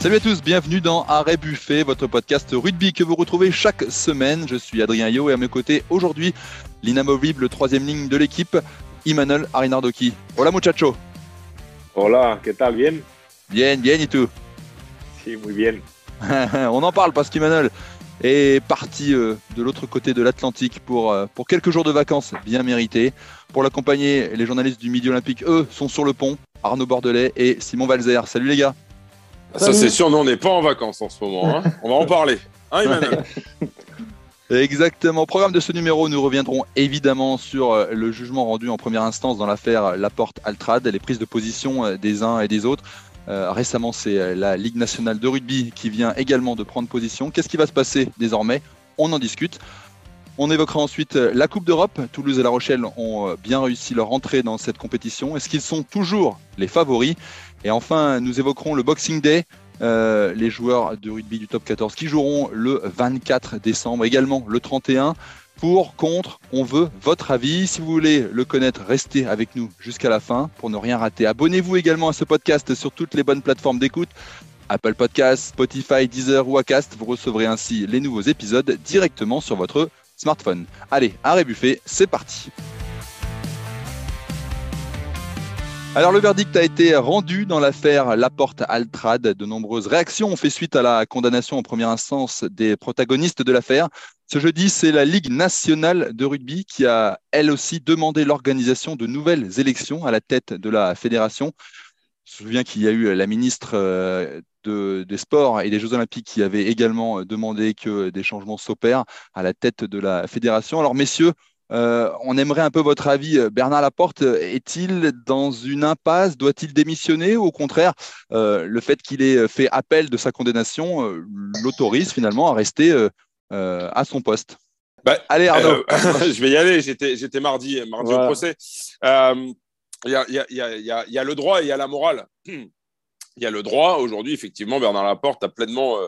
Salut à tous, bienvenue dans Arrêt Buffet, votre podcast rugby que vous retrouvez chaque semaine. Je suis Adrien Yo et à mes côtés aujourd'hui, l'inamovible troisième ligne de l'équipe, Emmanuel Arinardoki. Hola muchacho. Hola, ¿qué tal? Bien? Bien, bien et tout? Sí, muy bien. On en parle parce qu'Emmanuel est parti euh, de l'autre côté de l'Atlantique pour, euh, pour quelques jours de vacances bien mérités. Pour l'accompagner, les journalistes du Midi Olympique, eux, sont sur le pont. Arnaud Bordelais et Simon Valzer. Salut les gars. Ça, c'est sûr, nous, on n'est pas en vacances en ce moment. hein. On va en parler. Hein, Emmanuel? Exactement. Au programme de ce numéro, nous reviendrons évidemment sur euh, le jugement rendu en première instance dans l'affaire Laporte-Altrad, les prises de position euh, des uns et des autres. Euh, récemment, c'est euh, la Ligue nationale de rugby qui vient également de prendre position. Qu'est-ce qui va se passer désormais? On en discute. On évoquera ensuite euh, la Coupe d'Europe. Toulouse et La Rochelle ont euh, bien réussi leur entrée dans cette compétition. Est-ce qu'ils sont toujours les favoris? Et enfin, nous évoquerons le Boxing Day. Euh, les joueurs de rugby du top 14 qui joueront le 24 décembre, également le 31. Pour, contre, on veut votre avis. Si vous voulez le connaître, restez avec nous jusqu'à la fin pour ne rien rater. Abonnez-vous également à ce podcast sur toutes les bonnes plateformes d'écoute. Apple Podcasts, Spotify, Deezer ou Acast. Vous recevrez ainsi les nouveaux épisodes directement sur votre smartphone. Allez, arrêt buffet, c'est parti. Alors le verdict a été rendu dans l'affaire Laporte-Altrad. De nombreuses réactions ont fait suite à la condamnation en première instance des protagonistes de l'affaire. Ce jeudi, c'est la Ligue nationale de rugby qui a elle aussi demandé l'organisation de nouvelles élections à la tête de la fédération. Je me souviens qu'il y a eu la ministre euh, de- des Sports et des Jeux Olympiques qui avait également demandé que des changements s'opèrent à la tête de la fédération. Alors messieurs, euh, on aimerait un peu votre avis. Bernard Laporte est-il dans une impasse? Doit-il démissionner Ou au contraire, euh, le fait qu'il ait fait appel de sa condamnation euh, l'autorise finalement à rester euh, euh, à son poste? Bah, Allez Arnaud. Euh, Je vais y aller. J'étais mardi, mardi au procès. Euh, Il y, y a le droit et il y a la morale. Il y a le droit. Aujourd'hui, effectivement, Bernard Laporte a pleinement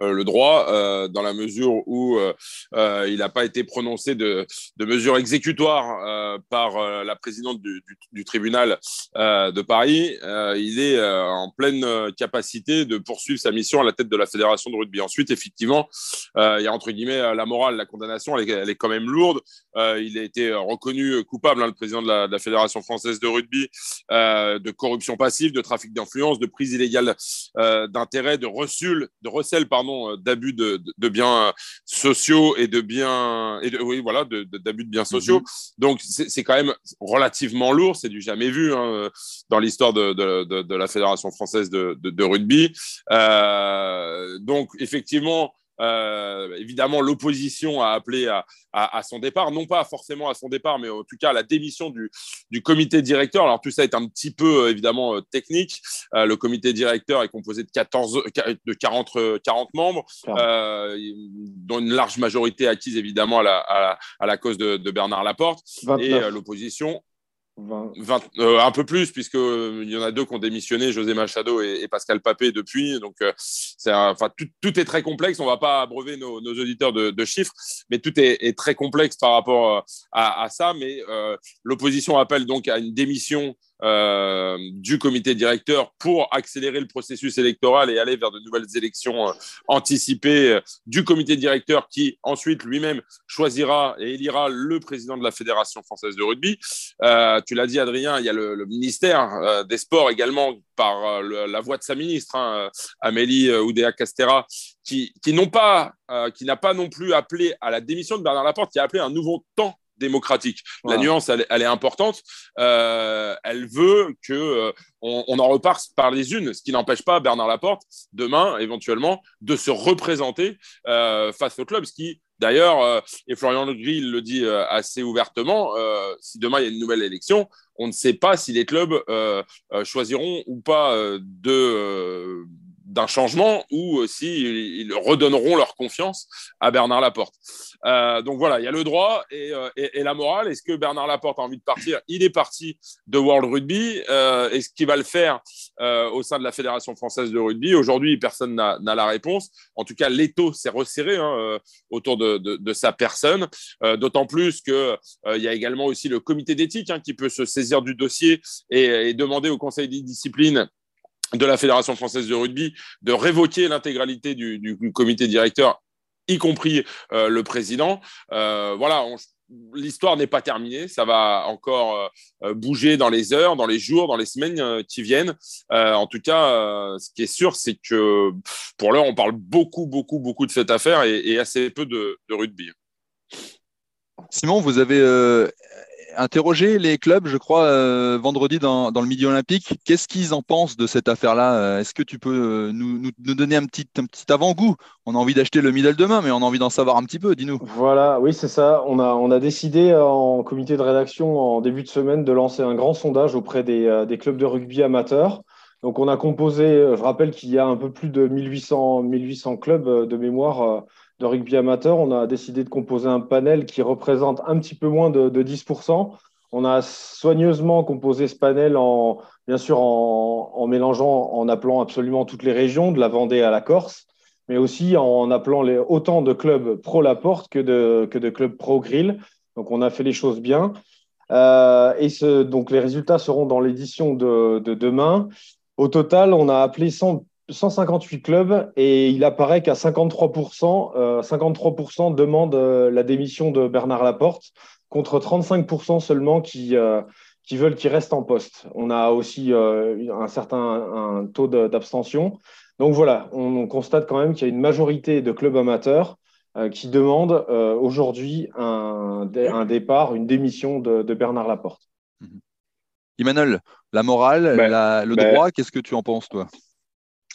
euh, le droit euh, dans la mesure où euh, il n'a pas été prononcé de, de mesures exécutoires par la présidente du, tribunal de Paris. Il est en pleine capacité de poursuivre sa mission à la tête de la fédération de rugby. Ensuite, effectivement, il y a entre guillemets la morale, la condamnation, elle est, quand même lourde. Il a été reconnu coupable, hein, le président de la, de la fédération française de rugby, de corruption passive, de trafic d'influence, de prise illégale d'intérêt, de de recel, pardon, euh, d'abus de, de, de biens sociaux et de biens, et de, oui, voilà, d'abus de, biens sociaux. Donc c'est quand même relativement lourd, c'est du jamais vu hein, dans l'histoire de, la fédération française de, rugby. Euh, donc effectivement. Euh, évidemment, l'opposition a appelé à, à, à, son départ, non pas forcément à son départ, mais en tout cas à la démission du, du comité directeur. Alors tout ça est un petit peu euh, évidemment euh, technique. Euh, le comité directeur est composé de 14, de 40, 40 membres, euh, dont une large majorité acquise évidemment à la, à la, à la cause de, de Bernard Laporte 29. et euh, l'opposition 20. 20, euh, un peu plus, puisque euh, y en a deux qui ont démissionné, José Machado et, Pascal Papé depuis. Donc, euh, enfin, tout, tout est très complexe. On va pas abreuver nos, nos auditeurs de, de chiffres, mais tout est, est très complexe par rapport euh, à, à ça. Mais euh, l'opposition appelle donc à une démission euh, du comité directeur pour accélérer le processus électoral et aller vers de nouvelles élections euh, anticipées euh, du comité directeur qui ensuite lui-même choisira et élira le président de la Fédération française de rugby. Tu l'as dit, Adrien, il y a le, ministère des Sports également, par la voix de sa ministre, hein, Amélie Oudéa-Castera, qui, n'ont pas, n'a pas non plus appelé à la démission de Bernard Laporte, qui a appelé un nouveau temps démocratique. La nuance, elle, elle est importante. Euh, elle veut que euh, on, on en repart par les unes, ce qui n'empêche pas Bernard Laporte demain, éventuellement, de se représenter euh, face au club, ce qui D'ailleurs, et Florian Le Gris le dit assez ouvertement, si demain il y a une nouvelle élection, on ne sait pas si les clubs choisiront ou pas de, d'un changement ou euh, si ils redonneront leur confiance à Bernard Laporte. Euh, donc voilà, il y a le droit et, euh, et, la morale. Est-ce que Bernard Laporte a envie de partir? Il est parti de World Rugby. Euh, Est-ce qu'il va le faire euh, au sein de la Fédération française de rugby? Aujourd'hui, personne n'a la réponse. En tout cas, l'étau s'est resserré hein, euh, autour de, de, de, sa personne. D'autant plus qu'il euh, y a également aussi le comité d'éthique hein, qui peut se saisir du dossier et, et demander au conseil des disciplines de la Fédération française de rugby de révoquer l'intégralité du, comité directeur, y compris le président. voilà, on, l'histoire n'est pas terminée. Ça va encore euh, bouger dans les heures, dans les jours, dans les semaines euh, qui viennent. Euh, en tout cas, ce qui est sûr, c'est que pour l'heure, on parle beaucoup, beaucoup, beaucoup de cette affaire et, assez peu de, de, rugby. Simon, vous avez interrogé les clubs, je crois, euh, vendredi dans, le Midi Olympique. Qu'est-ce qu'ils en pensent de cette affaire-là? Euh, Est-ce que tu peux euh, nous, donner un petit, petit avant-goût? On a envie d'acheter le middle demain, mais on a envie d'en savoir un petit peu, dis-nous. Voilà, oui, c'est ça. On a, on a décidé en comité de rédaction en début de semaine de lancer un grand sondage auprès des, des clubs de rugby amateurs. Donc, on a composé, je rappelle qu'il y a un peu plus de 1800, 1800 clubs de mémoire de rugby amateur, on a décidé de composer un panel qui représente un petit peu moins de, 10%. On a soigneusement composé ce panel en, bien sûr, en, mélangeant, en appelant absolument toutes les régions, de la Vendée à la Corse, mais aussi en appelant autant de clubs pro La Porte que de, clubs pro Grill. Donc, on a fait les choses bien. Euh, et donc, les résultats seront dans l'édition de, de, demain. Au total, on a appelé 100, 158 clubs et il apparaît qu'à 53%, 53% euh, demandent euh, la démission de Bernard Laporte contre 35% seulement qui, euh, qui veulent qu'il reste en poste. On a aussi un certain un taux d'abstention. Donc voilà, on, constate quand même qu'il y a une majorité de clubs amateurs qui demandent aujourd'hui un, un, départ, une démission de, Bernard Laporte. Emmanuel, la morale, ben, le ben droit, qu'est-ce que tu en penses, toi?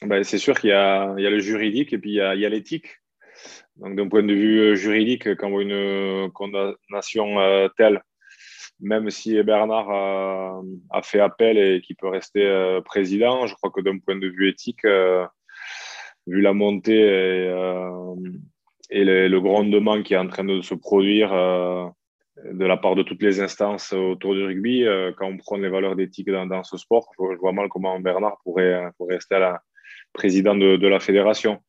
Ben, c'est sûr qu'il y, a, le juridique et puis il y a, l'éthique. Donc, d'un point de vue euh, juridique, quand on voit une condamnation euh, telle, même si Bernard a, fait appel et qu'il peut rester euh, président, je crois que d'un point de vue éthique, vu la montée et, le, grondement qui est en train de se produire de la part de toutes les instances autour du rugby, quand on prend les valeurs d'éthique dans, ce sport, je, vois mal comment Bernard pourrait, pourrait rester à la, président de, la fédération.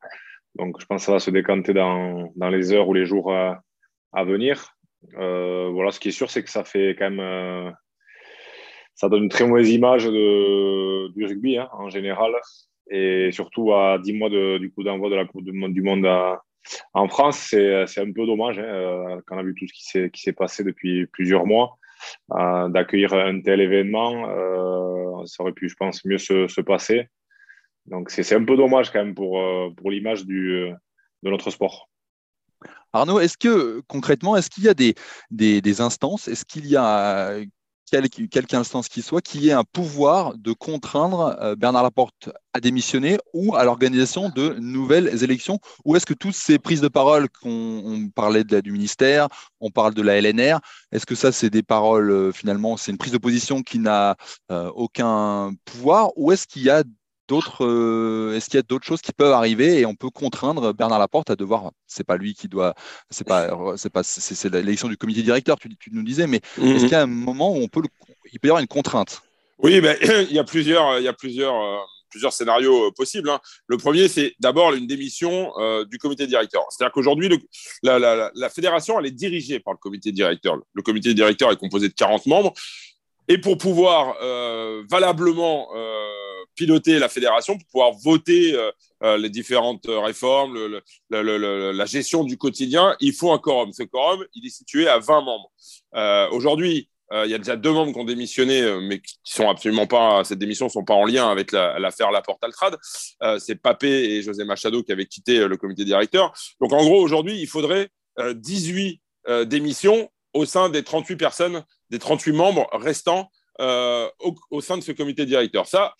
Donc, je pense que ça va se décanter dans, les heures ou les jours à, venir. Euh, voilà, ce qui est sûr, c'est que ça fait quand même. Euh, ça donne une très mauvaise image du rugby hein, en général. Et surtout à 10 mois du coup d'envoi de la Coupe du Monde, en France, c'est un peu dommage hein, euh, quand a vu tout ce qui s'est passé depuis plusieurs mois. d'accueillir un tel événement, ça aurait pu, je pense, mieux se passer. Donc c'est un peu dommage quand même pour, euh, pour l'image de notre sport. Arnaud, est-ce que concrètement, est-ce qu'il y a des, des, instances, est-ce qu'il y a quelque, quelque instance qui soit qui ait un pouvoir de contraindre euh, Bernard Laporte à démissionner ou à l'organisation de nouvelles élections? Ou est-ce que toutes ces prises de parole qu'on parlait du ministère, on parle de la LNR, est-ce que ça c'est des paroles euh, finalement, c'est une prise de position qui n'a aucun pouvoir? Ou est-ce qu'il y a d'autres euh, Est-ce qu'il y a d'autres choses qui peuvent arriver et on peut contraindre Bernard Laporte à devoir C'est pas lui qui doit. C'est pas. C'est pas. C'est l'élection du comité directeur. Tu, tu nous disais, mais est-ce mhm. qu'il y a un moment où on peut il peut y avoir une contrainte? Oui, mais il y a plusieurs. Il y a plusieurs. Euh, plusieurs scénarios euh, possibles. Hein. Le premier, c'est d'abord une démission du comité directeur. C'est-à-dire qu'aujourd'hui, la, la, la, fédération, elle est dirigée par le comité directeur. Le comité directeur est composé de 40 membres. Et pour pouvoir valablement piloter la fédération, pour pouvoir voter euh, euh, les différentes réformes, la gestion du quotidien, il faut un quorum. Ce quorum, il est situé à 20 membres. Euh, aujourd'hui, il y a déjà deux membres qui ont démissionné, mais qui sont absolument pas, cette démission ne sont pas en lien avec l'affaire la, Laporte Altrad. c'est Papé et José Machado qui avaient quitté le comité directeur. Donc en gros, aujourd'hui, il faudrait 18 démissions au sein des 38 personnes, des 38 membres restants au, au, sein de ce comité directeur. Ça,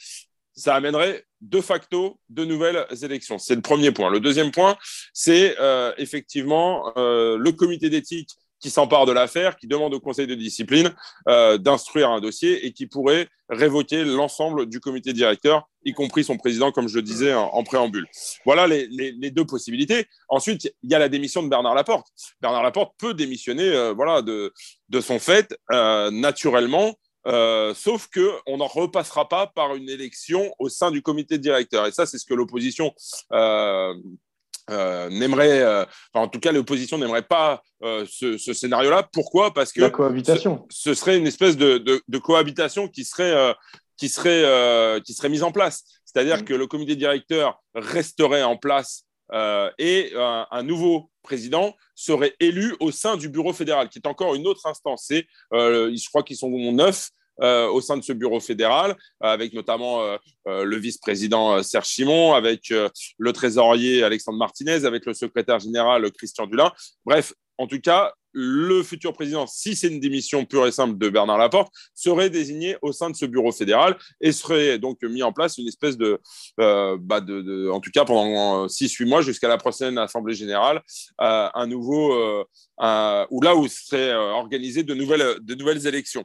ça amènerait de facto de nouvelles élections. C'est le premier point. Le deuxième point, c'est euh, effectivement euh, le comité d'éthique qui s'empare de l'affaire, qui demande au conseil de discipline euh, d'instruire un dossier et qui pourrait révoquer l'ensemble du comité directeur, y compris son président, comme je le disais en, préambule. Voilà les, deux possibilités. Ensuite, il y a la démission de Bernard Laporte. Bernard Laporte peut démissionner voilà, de, de son fait naturellement euh, sauf qu'on n'en repassera pas par une élection au sein du comité directeur. Et ça, c'est ce que l'opposition euh, euh, n'aimerait, en tout cas, l'opposition n'aimerait pas ce, scénario-là. Pourquoi? Parce que La cohabitation. Ce, serait une espèce de, cohabitation qui serait, qui, serait, qui serait mise en place. c'est-à-dire mm. que le comité directeur resterait en place et un nouveau président serait élu au sein du bureau fédéral, qui est encore une autre instance. C'est, je crois qu'ils sont neuf euh, au sein de ce bureau fédéral, euh, avec notamment euh, le vice-président Serge Simon, avec le trésorier Alexandre Martinez, avec le secrétaire général Christian Dulin. Bref, en tout cas, le futur président, si c'est une démission pure et simple de Bernard Laporte, serait désigné au sein de ce bureau fédéral et serait donc mis en place une espèce de, bah de, en tout cas pendant 6-8 mois jusqu'à la prochaine Assemblée générale, un nouveau, ou là où seraient organisées de nouvelles, de nouvelles élections.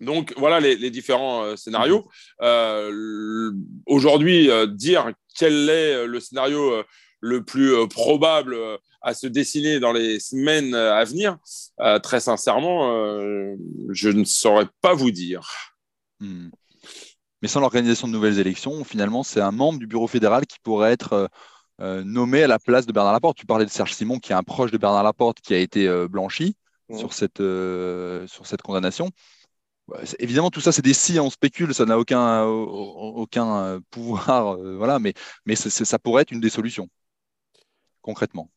Donc voilà les, différents euh, scénarios. Euh, aujourd'hui, euh, dire quel est le scénario le plus probable à se dessiner dans les semaines à venir, très sincèrement, je ne saurais pas vous dire. Hmm. Mais sans l'organisation de nouvelles élections, finalement, c'est un membre du bureau fédéral qui pourrait être nommé à la place de Bernard Laporte. Tu parlais de Serge Simon, qui est un proche de Bernard Laporte, qui a été blanchi sur, cette, sur cette condamnation. Évidemment, tout ça, c'est des si, on spécule, ça n'a aucun, aucun euh, pouvoir, euh, voilà, mais, mais ça pourrait être une des solutions, concrètement.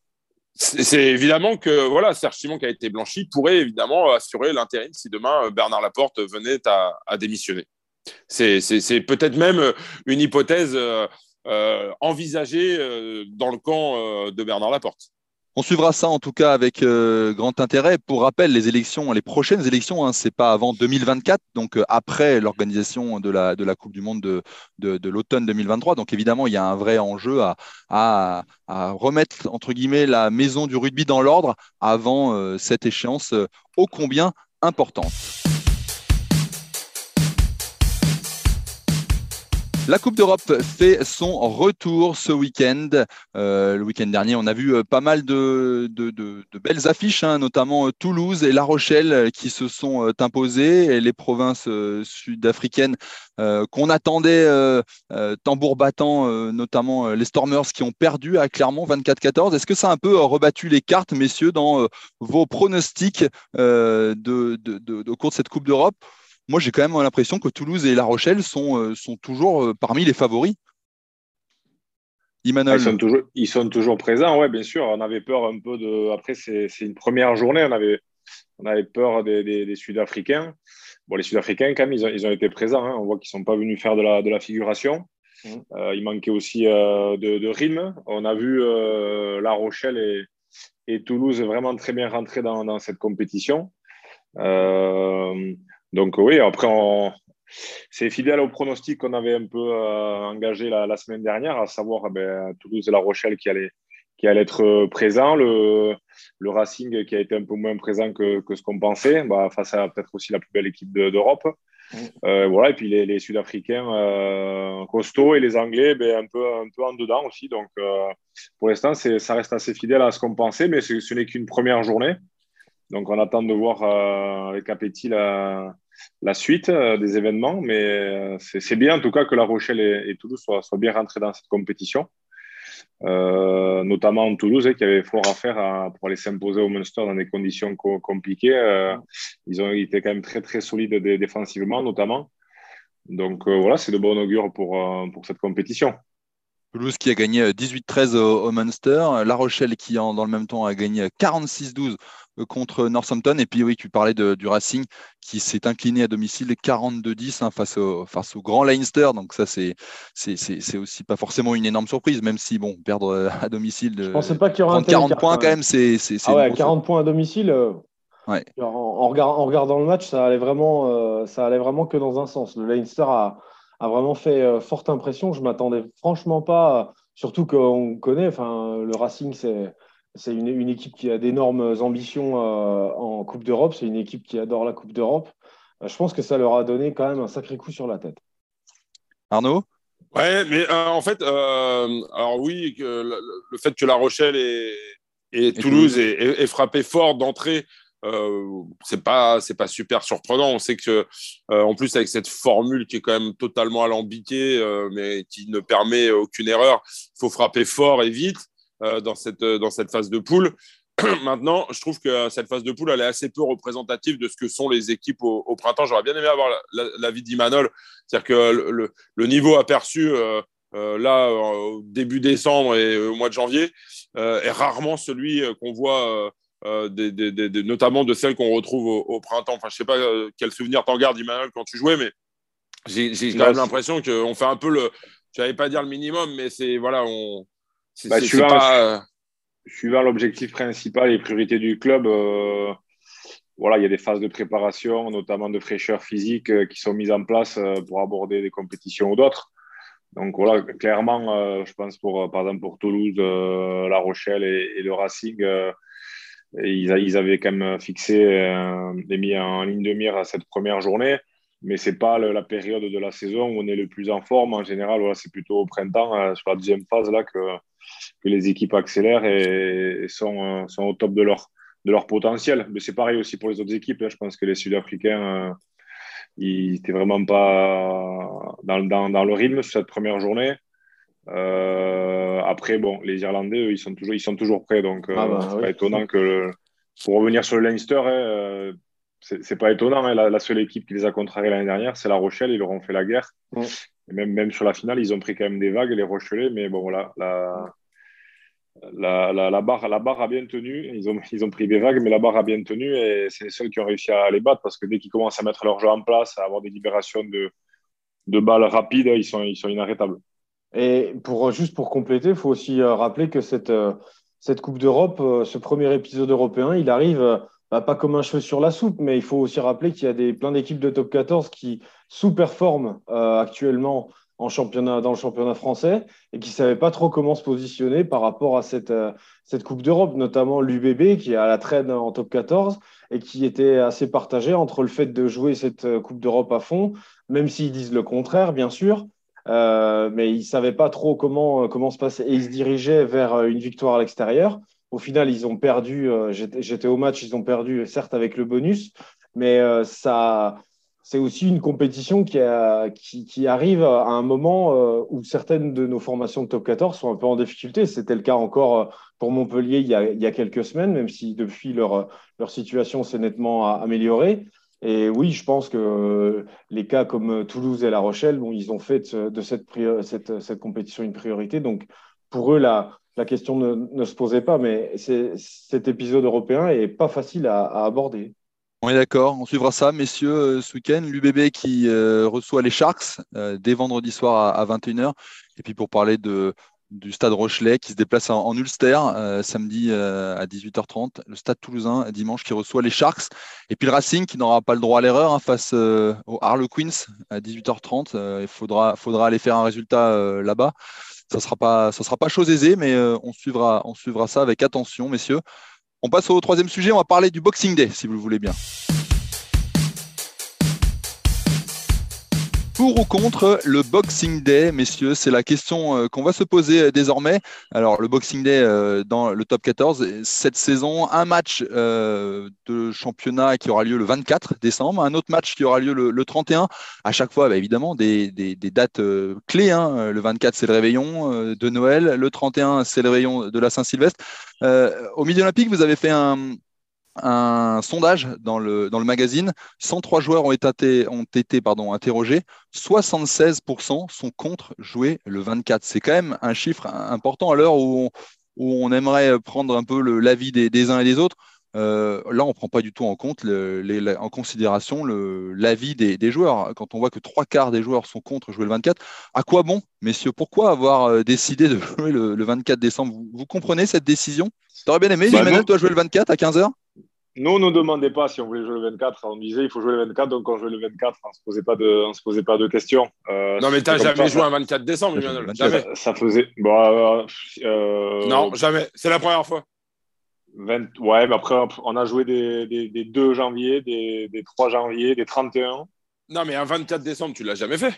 C'est évidemment que voilà, Serge Simon qui a été blanchi pourrait évidemment assurer l'intérim si demain euh, Bernard Laporte venait à, démissionner. C'est peut-être même une hypothèse envisagée dans le camp de Bernard Laporte. On suivra ça en tout cas avec euh, grand intérêt. Pour rappel, les élections, les prochaines élections, hein, c'est pas avant 2024, donc euh, après l'organisation de la, Coupe du Monde de, l'automne 2023. Donc évidemment, il y a un vrai enjeu à, à, remettre entre guillemets la maison du rugby dans l'ordre avant euh, cette échéance ô combien importante. La Coupe d'Europe fait son retour ce week-end. Euh, le week-end dernier, on a vu euh, pas mal de, belles affiches, hein, notamment euh, Toulouse et La Rochelle qui se sont imposées, et les provinces sud-africaines qu'on attendait tambour battant, notamment les Stormers qui ont perdu à Clermont 24-14. Est-ce que ça a un peu rebattu les cartes, messieurs, dans vos pronostics de, cours de cette Coupe d'Europe? Moi j'ai quand même l'impression que Toulouse et La Rochelle sont, euh, sont toujours euh, parmi les favoris. Ils sont, toujours, ils sont toujours présents, oui, bien sûr. On avait peur un peu de. Après, c'est une première journée, on avait, on avait peur des, Sud-Africains. Bon, les Sud-Africains, quand même, ils ont, ils ont été présents. Hein. On voit qu'ils ne sont pas venus faire de la, de la figuration. Mmh. Euh, il manquait aussi de, de, rythme. On a vu La Rochelle et, et, Toulouse vraiment très bien rentrer dans, dans cette compétition. Donc oui, après, c'est fidèle au pronostic qu'on avait un peu euh, engagé la, semaine dernière, à savoir eh ben, Toulouse et La Rochelle qui allaient, qui allait être euh, présents, le, le, Racing qui a été un peu moins présent que, que ce qu'on pensait, bah, face à peut-être aussi la plus belle équipe d'Europe. Mm. Euh, voilà, et puis les, les Sud-Africains euh, costauds et les Anglais ben, un, peu, un peu en dedans aussi. Donc pour l'instant, ça reste assez fidèle à ce qu'on pensait, mais ce n'est qu'une première journée. Donc on attend de voir avec appétit la, la suite euh, des événements. Mais euh, c'est bien en tout cas que La Rochelle et, Toulouse soient, bien rentrés dans cette compétition. Euh, notamment Toulouse, hein, qui avait fort à faire pour aller s'imposer au Munster dans des conditions compliquées. ils ont été quand même très très solides défensivement, notamment. Donc voilà, c'est de bon augure pour, pour cette compétition. Toulouse qui a gagné 18-13 au, Munster, La Rochelle qui dans le même temps a gagné 46-12 euh, contre Northampton. Et puis oui, tu parlais du Racing qui s'est incliné à domicile 42-10 hein, face, au, face au grand Leinster. Donc ça, c'est, c'est, aussi pas forcément une énorme surprise, même si bon, perdre euh, à domicile de Je pas qu'il y aura 40 points quand même, c'est, ah ouais, 40 points à domicile. Euh, ouais. en, regardant le match, ça allait vraiment, ça allait vraiment que dans un sens. Le Leinster a, a vraiment fait forte impression. Je m'attendais franchement pas, surtout qu'on connaît, enfin, le Racing, c'est c'est une, équipe qui a d'énormes ambitions euh, en Coupe d'Europe. C'est une équipe qui adore la Coupe d'Europe. Euh, je pense que ça leur a donné quand même un sacré coup sur la tête. Arnaud? Ouais, mais euh, en fait, alors oui, le, fait que La Rochelle et, Toulouse, aient, frappé fort d'entrée, c'est pas c'est pas super surprenant. On sait que en plus avec cette formule qui est quand même totalement alambiquée, mais qui ne permet aucune erreur, il faut frapper fort et vite. Euh, dans, cette, euh, dans cette phase de poule. Maintenant, je trouve que cette phase de poule, elle est assez peu représentative de ce que sont les équipes au, printemps. J'aurais bien aimé avoir l'avis la, d'Imanol. C'est-à-dire que le, le, niveau aperçu, euh, là, au début décembre et au mois de janvier, est rarement celui qu'on voit. notamment de celles qu'on retrouve au, printemps. Enfin, je sais pas quel souvenir t'en gardes, Emmanuel, quand tu jouais, mais j'ai quand même l'impression qu'on fait un peu le. Je n'allais pas dire le minimum, mais c'est voilà, on. Bah, pas, suivant l'objectif principal et priorité du club, euh, voilà, il y a des phases de préparation, notamment de fraîcheur physique, euh, qui sont mises en place euh, pour aborder des compétitions ou d'autres. Donc voilà, clairement, je pense pour, par exemple pour Toulouse, La Rochelle et, le Racing, ils, ils, avaient quand même fixé et mis en ligne de mire à cette première journée mais c'est pas la période de la saison où on est le plus en forme. En général, voilà, c'est plutôt au printemps, sur la deuxième phase, là, que, que les équipes accélèrent et, sont, euh, sont, au top de leur, de leur potentiel. Mais c'est pareil aussi pour les autres équipes. Je pense que les Sud-Africains, euh, ils n'étaient vraiment pas dans, dans, dans, le rythme sur cette première journée. Euh, après, bon, les Irlandais, eux, ils sont toujours, ils sont toujours prêts. Donc, ah bah c'est pas étonnant que, pour revenir sur le Leinster, hein, c'est pas étonnant. Hein, la, seule équipe qui les a contrariés l'année dernière, c'est la Rochelle. Ils leur ont fait la guerre. Même, sur la finale, ils ont pris quand même des vagues, les Rochelais. Mais bon, voilà, la, la, la, barre, la barre a bien tenu. Ils ont, ils ont pris des vagues, mais la barre a bien tenu. Et c'est les seuls qui ont réussi à les battre parce que dès qu'ils commencent à mettre leur jeu en place, à avoir des libérations de, de balles rapides, ils sont, ils sont inarrêtables. Et pour, juste pour compléter, il faut aussi euh, rappeler que cette, euh, cette Coupe d'Europe, euh, ce premier épisode européen, il arrive bah, pas comme un cheveu sur la soupe, mais il faut aussi rappeler qu'il y a des, plein d'équipes de top 14 qui sous-performent euh, actuellement en championnat, dans le championnat français et qui ne savaient pas trop comment se positionner par rapport à cette, euh, Coupe d'Europe, notamment l'UBB qui est à la traîne en top 14 et qui était assez partagé entre le fait de jouer cette euh, Coupe d'Europe à fond, même s'ils disent le contraire, bien sûr. mais ils ne savaient pas trop comment, comment se passer et ils se dirigeaient vers une victoire à l'extérieur. Au final, ils ont perdu. Euh, j'étais au match, ils ont perdu, certes avec le bonus, mais euh, ça, c'est aussi une compétition qui, arrive à un moment euh, où certaines de nos formations de top 14 sont un peu en difficulté. C'était le cas encore pour Montpellier il y, a, quelques semaines, même si depuis leur, leur situation s'est nettement améliorée. Et oui, je pense que les cas comme Toulouse et La Rochelle, bon, ils ont fait de cette, cette, cette compétition une priorité. Donc, pour eux, la, la question ne, se posait pas, mais cet épisode européen est pas facile à, aborder. On est d'accord, on suivra ça, messieurs, euh, ce week-end. L'UBB qui euh, reçoit les Sharks euh, dès vendredi soir à, 21h. Et puis pour parler de, du stade Rochelet qui se déplace en, Ulster samedi à 18h30. Le stade toulousain dimanche qui reçoit les Sharks. Et puis le Racing qui n'aura pas le droit à l'erreur hein, face aux Harlequins à 18h30. il faudra, faudra aller faire un résultat là-bas ça ne sera, pas, chose aisée, mais euh, on, suivra, on suivra ça avec attention, messieurs. On passe au troisième sujet, on va parler du Boxing Day, si vous le voulez bien. Pour ou contre le Boxing Day, messieurs? C'est la question euh, qu'on va se poser euh, désormais. Alors, le Boxing Day euh, dans le top 14, cette saison, un match de championnat qui aura lieu le 24 décembre, un autre match qui aura lieu le, 31. À chaque fois, bah, évidemment, des, dates clés. Hein. Le 24, c'est le réveillon de Noël. Le 31, c'est le réveillon de la Saint-Sylvestre. au Midi Olympique, vous avez fait un, un sondage dans le, dans le magazine. 103 joueurs ont été, ont été pardon, interrogés. 76% sont contre jouer le 24. C'est quand même un chiffre important à l'heure où, où on, aimerait prendre un peu l'avis des, des, uns et des autres. Euh, là, on ne prend pas du tout en compte les, en considération l'avis des, des, joueurs. Quand on voit que trois quarts des joueurs sont contre jouer le 24, à quoi bon, messieurs? Pourquoi avoir euh, décidé de jouer le, 24 décembre? Vous, comprenez cette décision? Tu aurais bien aimé, bah, Emmanuel, toi, jouer le 24 à 15h nous, on ne demandait pas si on voulait jouer le 24. On disait il faut jouer le 24, donc on jouait le 24, on ne se posait pas de, on se posait pas de questions. Euh, non, mais tu n'as jamais joué un 24 décembre, Jamais. Ça, faisait. Bah, euh, non, jamais. C'est la première fois. 20... Ouais, mais après, on a joué des, des, 2 janvier, des, des, 3 janvier, des 31. Non, mais un 24 décembre, tu l'as jamais fait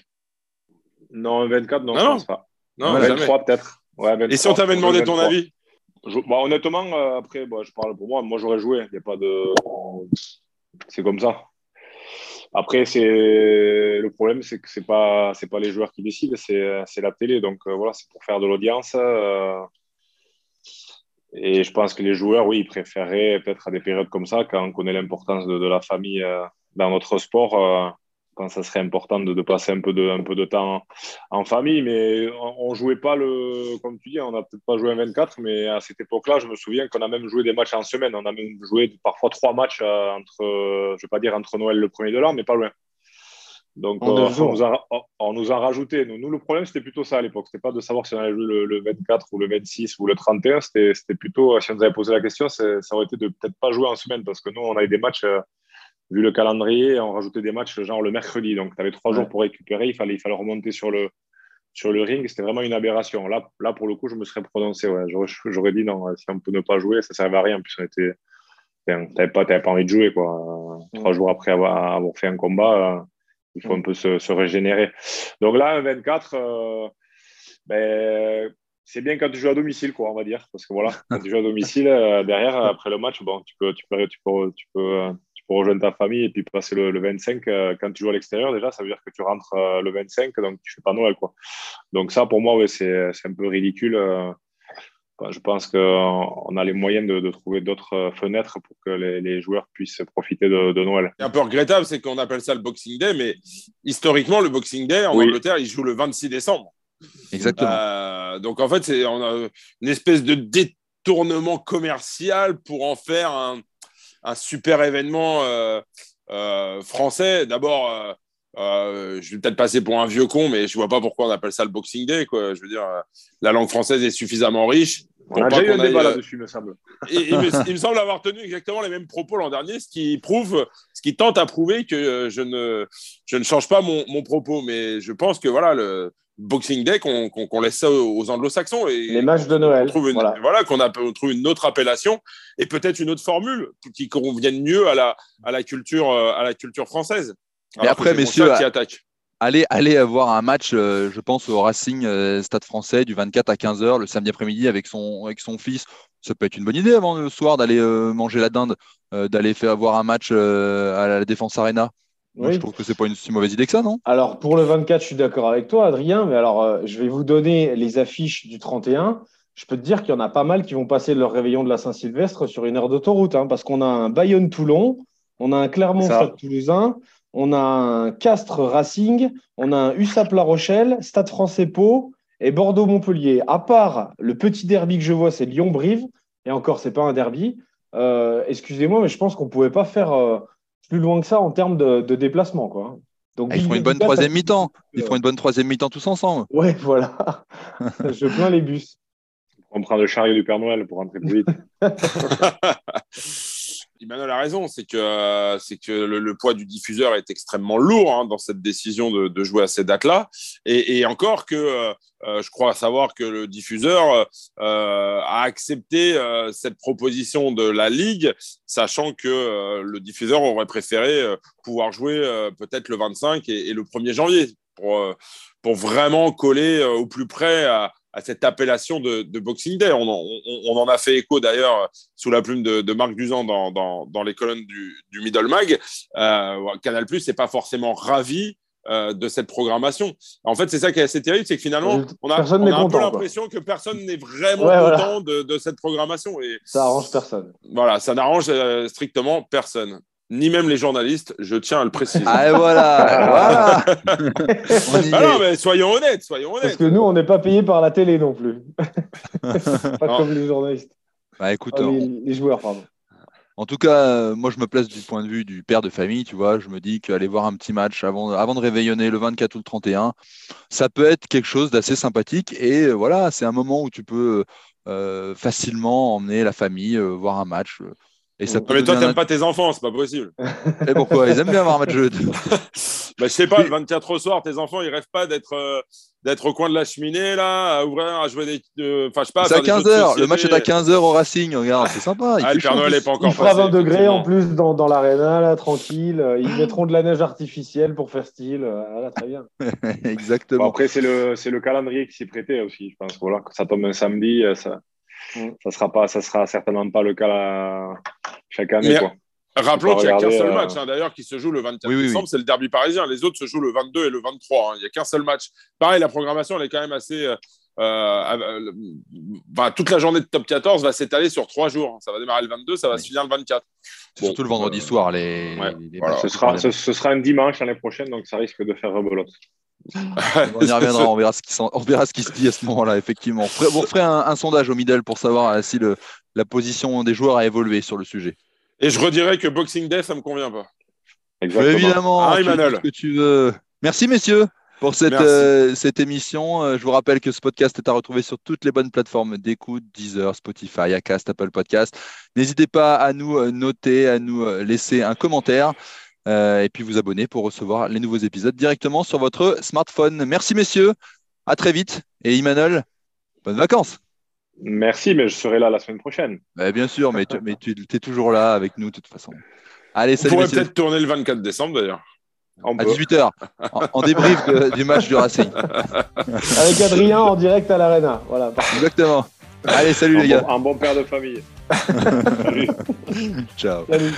Non, un 24, non, non, je pense pas. Non, 23 peut-être. Ouais, Et si on t'avait demandé ton avis bah, honnêtement, euh, après, bah, je parle pour moi. Moi, j'aurais joué. Il a pas de. C'est comme ça. Après, c'est le problème, c'est que c'est pas c'est pas les joueurs qui décident, c'est la télé. Donc euh, voilà, c'est pour faire de l'audience. Euh. et je pense que les joueurs, oui, ils préféraient peut-être à des périodes comme ça, quand on connaît l'importance de, de, la famille dans notre sport, quand ça serait important de, passer un peu de, un peu de temps en, famille. Mais on, ne jouait pas le, comme tu dis, on n'a peut-être pas joué un 24, mais à cette époque-là, je me souviens qu'on a même joué des matchs en semaine. On a même joué parfois trois matchs euh, entre, je vais pas dire entre Noël et le premier de l'an, mais pas loin. Donc, euh, on, nous a, on, nous a, rajouté. Nous, le problème, c'était plutôt ça à l'époque. C'était pas de savoir si on allait jouer le, 24 ou le 26 ou le 31. C'était plutôt, si on nous avait posé la question, ça aurait été de peut-être pas jouer en semaine parce que nous, on avait des matchs vu le calendrier, on rajoutait des matchs genre le mercredi. Donc, tu avais trois jours pour récupérer. Il fallait, il fallait remonter sur le, sur le ring. C'était vraiment une aberration. Là, là, pour le coup, je me serais prononcé. Ouais. J'aurais dit non, si on peut ne pas jouer, ça ne servait à rien. En plus, tu n'avais pas, pas envie de jouer. Quoi. Trois jours après avoir, avoir, fait un combat, euh, il faut un peu se, se, régénérer. Donc là, un 24, euh, ben, c'est bien quand tu joues à domicile, quoi, on va dire. Parce que voilà, quand tu joues à domicile, euh, derrière, après le match, bon, tu peux, tu peux, tu peux, tu peux pour rejoindre ta famille et puis passer le, 25 euh, quand tu joues à l'extérieur déjà ça veut dire que tu rentres euh, le 25 donc tu fais pas Noël quoi donc ça pour moi ouais, c'est un peu ridicule euh, je pense qu'on a les moyens de, trouver d'autres fenêtres pour que les, joueurs puissent profiter de, Noël. Un peu regrettable, c'est qu'on appelle ça le Boxing Day, mais historiquement, le Boxing Day en Angleterre, il joue le 26 décembre. Exactement. donc en fait, c'est on a une espèce de détournement commercial pour en faire un, un super événement euh, euh, français. D'abord, euh, je vais peut-être passer pour un vieux con, mais je vois pas pourquoi on appelle ça le Boxing Day. Quoi. Je veux dire, la langue française est suffisamment riche. On a déjà eu un débat là-dessus, me semble. Et, il, me, semble avoir tenu exactement les mêmes propos l'an dernier, ce qui prouve, ce qui tente à prouver que je ne, je ne change pas mon, mon propos. Mais je pense que voilà, le, Boxing Day qu'on laisse ça aux, anglo-saxons. Les matchs de Noël. voilà, qu'on trouve une autre appellation et peut-être une autre formule qui convienne mieux à la, à la, culture, euh, à la culture française. Mais après, messieurs, allez, allez voir un match, euh, je pense, au Racing euh, Stade français du 24 à 15h le samedi après-midi avec son, avec son fils. Ça peut être une bonne idée avant le soir d'aller manger la dinde, d'aller faire voir un match à la Défense Arena. Je trouve que c'est pas une si mauvaise idée que ça, non? Alors, pour le 24, je suis d'accord avec toi, Adrien, mais alors, euh, je vais vous donner les affiches du 31. Je peux te dire qu'il y en a pas mal qui vont passer leur réveillon de la Saint-Sylvestre sur une heure d'autoroute, hein, parce qu'on a un Bayonne-Toulon, on a un Clermont-Stade-Toulousain, on a un Castres Racing, on a un USAP-La Rochelle, Stade français Pau et Bordeaux-Montpellier. À part le petit derby que je vois, c'est Lyon-Brive, et encore, c'est pas un derby. Euh, excusez-moi, mais je pense qu'on ne pouvait pas faire. Euh, plus loin que ça en termes de, déplacement. Quoi. Donc, ils font une bonne troisième mi-temps. Ils font une bonne troisième mi-temps tous ensemble. Ouais, voilà. Je plains les bus. On prend le chariot du Père Noël pour rentrer plus vite. Emmanuel a raison, c'est que, c'est que le, poids du diffuseur est extrêmement lourd hein, dans cette décision de, jouer à ces dates-là. Et, encore que euh, euh, je crois savoir que le diffuseur euh, a accepté cette proposition de la Ligue, sachant que le diffuseur aurait préféré pouvoir jouer peut-être le 25 et, le 1er janvier pour, pour vraiment coller au plus près à, à cette appellation de, Boxing Day. On en, a fait écho d'ailleurs sous la plume de, Marc Duzan dans, les colonnes du, Middle Mag. Euh, Canal Plus n'est pas forcément ravi euh, de cette programmation. En fait, c'est ça qui est assez terrible, c'est que finalement, on a, un peu l'impression que personne n'est vraiment content de, cette programmation. Et ça arrange personne. Voilà, ça n'arrange euh, strictement personne ni même les journalistes, je tiens à le préciser. Ah voilà, voilà. non, mais soyons honnêtes, soyons honnêtes. Parce que nous, on n'est pas payé par la télé non plus. pas comme les journalistes. Bah écoute, les, joueurs, pardon. En tout cas, euh, moi je me place du point de vue du père de famille, tu vois, je me dis qu'aller voir un petit match avant, avant de réveillonner le 24 ou le 31, ça peut être quelque chose d'assez sympathique et euh, voilà, c'est un moment où tu peux euh, facilement emmener la famille voir un match. Et ça mais toi, t'aimes pas tes enfants, c'est pas possible. Et pourquoi? Ils aiment bien avoir un match de bah, Je sais pas, le 24 au soir, tes enfants, ils rêvent pas d'être euh, d'être au coin de la cheminée, là, à ouvrir, à jouer des. Enfin, je sais pas. C'est à 15h, le match est à 15h au Racing, regarde, c'est sympa. Il ah, le Père Noël n'est pas encore Il fera 20 degrés en plus dans, dans l'aréna, là, tranquille. Ils mettront de la neige artificielle pour faire style. Voilà, très bien. Exactement. après, c'est le, le calendrier qui s'y prêtait aussi, je pense. Voilà, que ça tombe un samedi, euh, ça Mm. Ça sera pas, ça sera certainement pas le cas chaque année. Rappelons qu'il n'y a qu'un seul euh, match, hein, d'ailleurs, qui se joue le 24 décembre, c'est le derby parisien. Les autres se jouent le 22 et le 23. Hein. Il n'y a qu'un seul match. Pareil, la programmation, elle est quand même assez, euh, euh, bah, toute la journée de top 14 va s'étaler sur trois jours. Ça va démarrer le 22, ça va se finir le 24. C'est surtout le vendredi soir. Les, ce, sera, ce, sera, un dimanche l'année prochaine, donc ça risque de faire rebelote. on y reviendra, on verra, ce qui on verra ce qui se dit à ce moment-là, effectivement. On ferait un, un, sondage au middle pour savoir si le, la position des joueurs a évolué sur le sujet. Et je redirais que Boxing Day, ça ne me convient pas. Exactement. Évidemment, ah, ce que tu veux. Merci, messieurs pour cette, euh, cette émission. Euh, je vous rappelle que ce podcast est à retrouver sur toutes les bonnes plateformes d'écoute, Deezer, Spotify, Acast, Apple Podcast. N'hésitez pas à nous euh, noter, à nous laisser un commentaire et puis vous abonner pour recevoir les nouveaux épisodes directement sur votre smartphone. Merci messieurs, à très vite et Emmanuel, bonnes vacances. Merci, mais je serai là la semaine prochaine. Bah, bien sûr, mais tu, mais tu es toujours là avec nous de toute façon. Allez, salut. On pourrait peut-être tourner le 24 décembre d'ailleurs à 18h, en, débrief du match du Racing. Avec Adrien en direct à l'Arena. Voilà. Exactement. Allez, salut les gars. un bon père de famille. Ciao. Salut.